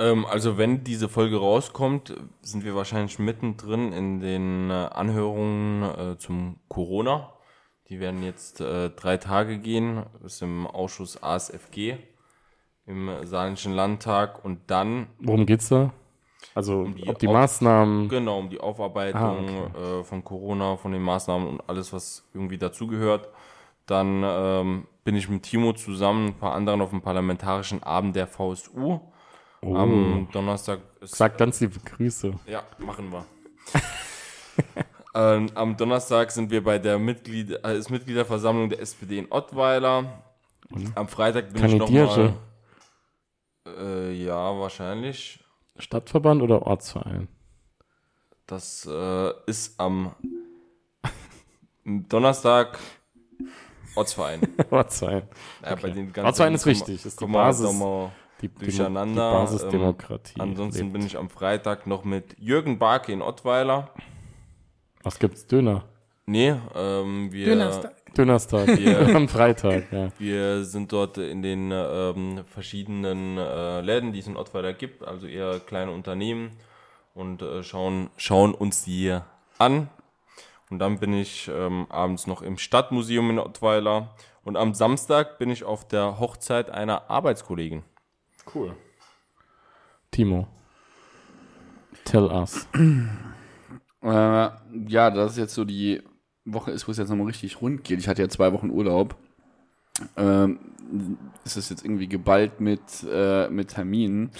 Ähm, also wenn diese Folge rauskommt, sind wir wahrscheinlich mittendrin in den äh, Anhörungen äh, zum Corona. Die werden jetzt äh, drei Tage gehen, das ist im Ausschuss ASFG im Saarländischen Landtag und dann Worum geht's da? Also, ob die Auf- Maßnahmen. Genau, um die Aufarbeitung Ah, äh, von Corona, von den Maßnahmen und alles, was irgendwie dazugehört. Dann ähm, bin ich mit Timo zusammen, ein paar anderen auf dem parlamentarischen Abend der VSU. Oh. Am Donnerstag ist Sag ganz liebe Grüße. ja, machen wir. ähm, am Donnerstag sind wir bei der Mitglied äh, ist Mitgliederversammlung der SPD in Ottweiler. Am Freitag bin ich nochmal. Äh, ja, wahrscheinlich. Stadtverband oder Ortsverein? Das äh, ist am Donnerstag Ortsverein. Ortsverein. Ja, Okay. Ortsverein ist kommen- wichtig, ist die Basis- die- durcheinander. die Basisdemokratie Ähm, ansonsten lebt. bin ich am Freitag noch mit Jürgen Barke in Ottweiler. Was gibt's? Döner? Nee, ähm, wir. Dönerstag. Dönerstag. Wir, Am Freitag, ja. Wir sind dort in den ähm, verschiedenen äh, Läden, die es in Ottweiler gibt, also eher kleine Unternehmen und äh, schauen, schauen uns die an. Und dann bin ich ähm, abends noch im Stadtmuseum in Ottweiler. Und am Samstag bin ich auf der Hochzeit einer Arbeitskollegin. Cool. Timo. Tell us. Äh, ja, das ist jetzt so die Woche ist, wo es jetzt nochmal richtig rund geht. Ich hatte ja zwei Wochen Urlaub. Ähm, ist es jetzt irgendwie geballt mit, äh, mit Terminen.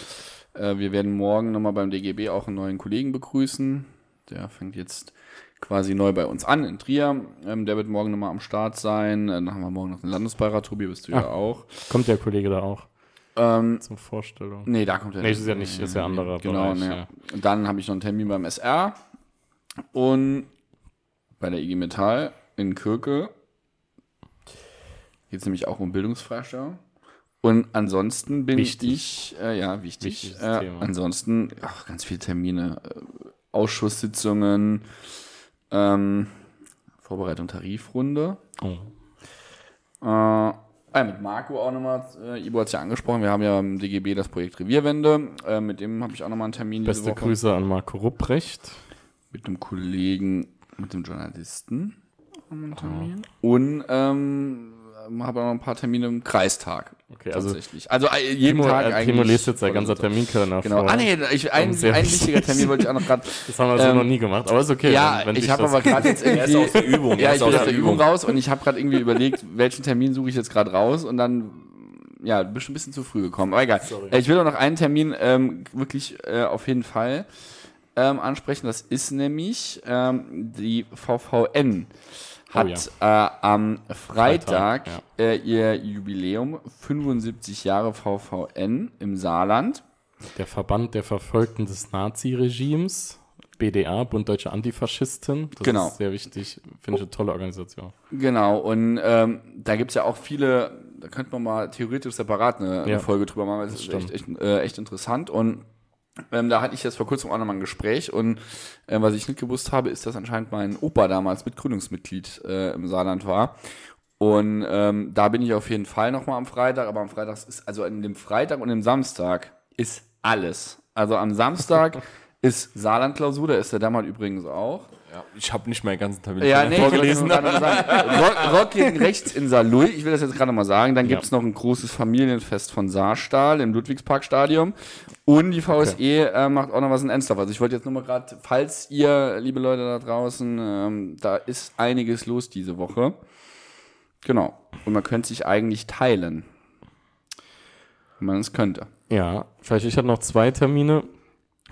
Äh, wir werden morgen nochmal beim DGB auch einen neuen Kollegen begrüßen. Der fängt jetzt quasi neu bei uns an in Trier. Ähm, der wird morgen nochmal am Start sein. Äh, Dann haben wir morgen noch den Landesbeirat. Tobi, bist du ja Ah, auch. Kommt der Kollege da auch? Ähm, Zur Vorstellung. Nee, da kommt er Nee, ist ja nicht, ist ja anderer Genau, Bereich. ne. ja. Dann habe ich noch einen Termin beim SR und bei der IG Metall in Kürke. Geht es nämlich auch um Bildungsfreistellung. Und ansonsten bin Wichtig. ich, äh, ja, wichtig. Äh, ansonsten, ach, ganz viele Termine, äh, Ausschusssitzungen, ähm, Vorbereitung Tarifrunde. Oh. Äh, ah, mit Marco auch nochmal, äh, Ibo hat es ja angesprochen, wir haben ja im DGB das Projekt Revierwende, äh, mit dem habe ich auch nochmal einen Termin Beste. Grüße an Marco Rupprecht. Mit einem Kollegen, mit dem Journalisten. haben wir einen Ah. Termin. Und ähm, habe auch noch ein paar Termine im Kreistag. Okay, also tatsächlich. Also äh, jeden Timo, Tag äh, eigentlich. Timo liest jetzt sein ganzer. Terminkalender Genau. vor. Ah nee, ich, ein, ein wichtiger wichtig. Termin wollte ich auch noch gerade. Das haben wir so noch nie gemacht, aber ist okay, Ja, wenn- wenn ich habe aber gerade jetzt Er irgendwie. ist aus der Übung, er Ja, ich bin aus der Übung Übung. raus und ich habe gerade irgendwie überlegt, welchen Termin suche ich jetzt gerade raus und dann ja, bist schon ein bisschen zu früh gekommen. Aber egal. Sorry. Äh, Ich will auch noch einen Termin ähm, wirklich äh, auf jeden Fall ähm, ansprechen. Das ist nämlich ähm, die VVN hat Oh ja. äh, am Freitag, Freitag, äh, ihr Jubiläum 75 Jahre VVN im Saarland. Der Verband der Verfolgten des Nazi-Regimes, BDA, Bund Deutsche Antifaschisten. Das Genau. ist sehr wichtig, finde ich eine tolle Organisation. Genau, und ähm, da gibt's ja auch viele, da könnte man mal theoretisch separat eine, eine Ja, Folge drüber machen, weil das, das ist echt, echt, äh, echt interessant. Und ähm, da hatte ich jetzt vor kurzem auch nochmal ein Gespräch und äh, was ich nicht gewusst habe, ist, dass anscheinend mein Opa damals Mitgründungsmitglied äh, im Saarland war. Und ähm, da bin ich auf jeden Fall nochmal am Freitag, aber am Freitag ist, also an dem Freitag und dem Samstag ist alles. Also am Samstag ist Saarland-Klausur, da ist der Dammer übrigens auch. Ja, ich habe nicht meinen ganzen Termin Ja, nee, vorgelesen. Rock, Rock gegen rechts in Saarlouis. Ich will das jetzt gerade mal sagen. Dann Ja. gibt's noch ein großes Familienfest von Saarstahl im Ludwigsparkstadion. Und die VSE äh, macht auch noch was in Ensdorf. Also ich wollte jetzt nur mal gerade, falls ihr, liebe Leute da draußen, ähm, da ist einiges los diese Woche. Genau. Und man könnte sich eigentlich teilen. Wenn man es könnte. Ja, vielleicht ich hatte noch zwei Termine.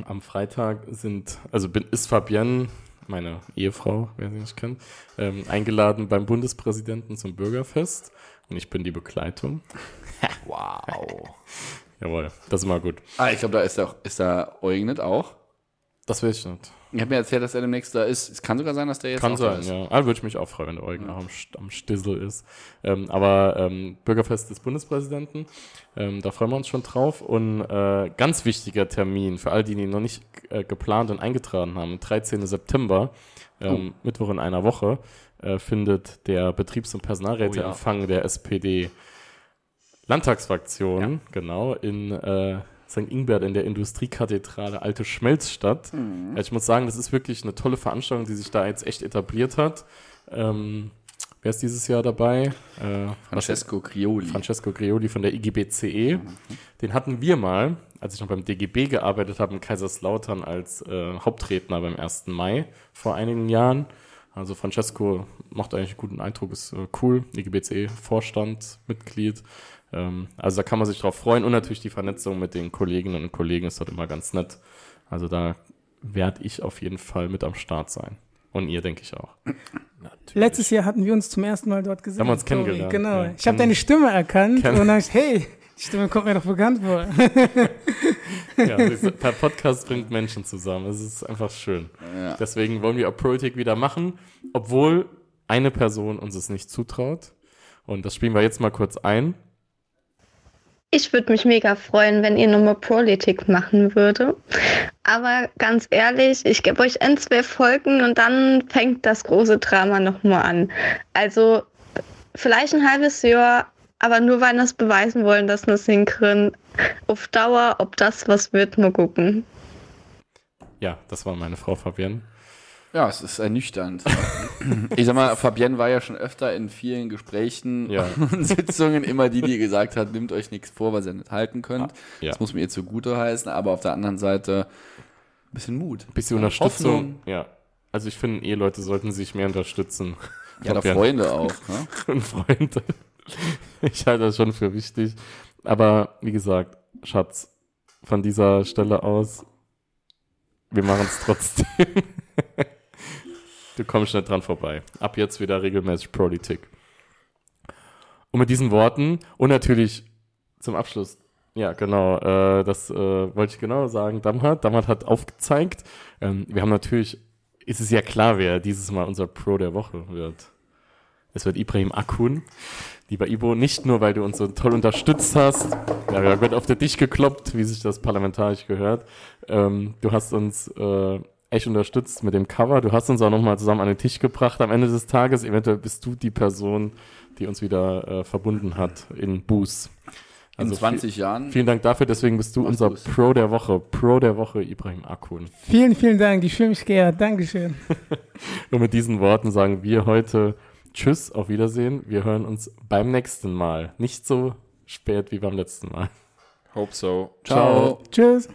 Am Freitag sind, also bin, ist Fabienne, meine Ehefrau, wer sie nicht kennt, ähm, eingeladen beim Bundespräsidenten zum Bürgerfest und ich bin die Begleitung. wow. Jawohl, das ist mal gut. Ah, ich glaube, da ist der, ist der Eugen nicht auch. Das will ich nicht. Ich habe mir erzählt, dass er demnächst da ist. Es kann sogar sein, dass der jetzt Kann auch da sein, ist. ja. Aber würde ich mich auch freuen, wenn der Eugen auch am, am Stissel ist. Ähm, aber ähm, Bürgerfest des Bundespräsidenten, ähm, da freuen wir uns schon drauf. Und äh, ganz wichtiger Termin für all die, die noch nicht äh, geplant und eingetragen haben, 13. September, ähm, Mittwoch in einer Woche, äh, findet der Betriebs- und Personalräteempfang der SPD Landtagsfraktion, genau, in äh, St. Ingbert in der Industriekathedrale Alte Schmelz statt. Mhm. Ja, ich muss sagen, das ist wirklich eine tolle Veranstaltung, die sich da jetzt echt etabliert hat. Ähm, wer ist dieses Jahr dabei? Äh, Francesco Crioli. Francesco Crioli von der IGBCE. Den hatten wir mal, als ich noch beim DGB gearbeitet habe, in Kaiserslautern als äh, Hauptredner beim 1. Mai vor einigen Jahren. Also Francesco macht eigentlich einen guten Eindruck, ist äh, cool. IGBCE Vorstand, Mitglied. Ähm, also da kann man sich drauf freuen und natürlich die Vernetzung mit den Kolleginnen und Kollegen ist dort immer ganz nett. Also da werde ich auf jeden Fall mit am Start sein. Und ihr, denke ich auch. Letztes Jahr hatten wir uns zum ersten Mal dort gesehen. Haben wir uns kennengelernt, Genau. ja. Ich habe deine Stimme erkannt und dann, hey, Die Stimme kommt mir doch bekannt vor. ja, per Podcast bringt Menschen zusammen. Es ist einfach schön. Ja. Deswegen wollen wir auch Politik wieder machen, obwohl eine Person uns es nicht zutraut. Und das spielen wir jetzt mal kurz ein. Ich würde mich mega freuen, wenn ihr nochmal Politik machen würde. Aber ganz ehrlich, ich gebe euch ein, zwei Folgen und dann fängt das große Drama nochmal an. Also vielleicht ein halbes Jahr, aber nur weil wir es beweisen wollen, dass wir es hinkriegen. Auf Dauer, ob das was wird, mal gucken. Ja, das war meine Frau Fabienne. Ja, es ist ernüchternd. ich sag mal, Fabienne war ja schon öfter in vielen Gesprächen Ja. und Sitzungen immer die, die gesagt hat, nimmt euch nichts vor, was ihr nicht halten könnt. Ja. Das muss mir ihr zugute heißen, aber auf der anderen Seite ein bisschen Mut. Ein bisschen Unterstützung. Hoffnung. Ja. Also ich finde, Eheleute sollten sich mehr unterstützen. Ja, Fabienne. Freunde auch, ne? Und Freunde. Ich halte das schon für wichtig. Aber wie gesagt, Schatz, von dieser Stelle aus, wir machen es trotzdem. Du kommst nicht dran vorbei. Ab jetzt wieder regelmäßig Politik. Und mit diesen Worten und natürlich zum Abschluss, ja genau, äh, das äh, wollte ich genau sagen, Damhat. Damhat hat aufgezeigt, ähm, wir haben natürlich, ist es ja klar, wer dieses Mal unser Pro der Woche wird. Es wird Ibrahim Akun. Lieber Ibo, nicht nur, weil du uns so toll unterstützt hast, ja, wir wird auf der Dich gekloppt, wie sich das parlamentarisch gehört. Ähm, du hast uns äh, echt unterstützt mit dem Cover. Du hast uns auch nochmal zusammen an den Tisch gebracht am Ende des Tages. Eventuell bist du die Person, die uns wieder äh, verbunden hat in Buß. In 20 viel- Jahren. Vielen Dank dafür. Deswegen bist du unser Pro der Woche. Pro der Woche, Ibrahim Akun. Vielen, vielen Dank. Ich fühle mich geehrt. Dankeschön. Und mit diesen Worten sagen wir heute Tschüss, auf Wiedersehen. Wir hören uns beim nächsten Mal. Nicht so spät wie beim letzten Mal. Hope so. Ciao. Tschüss.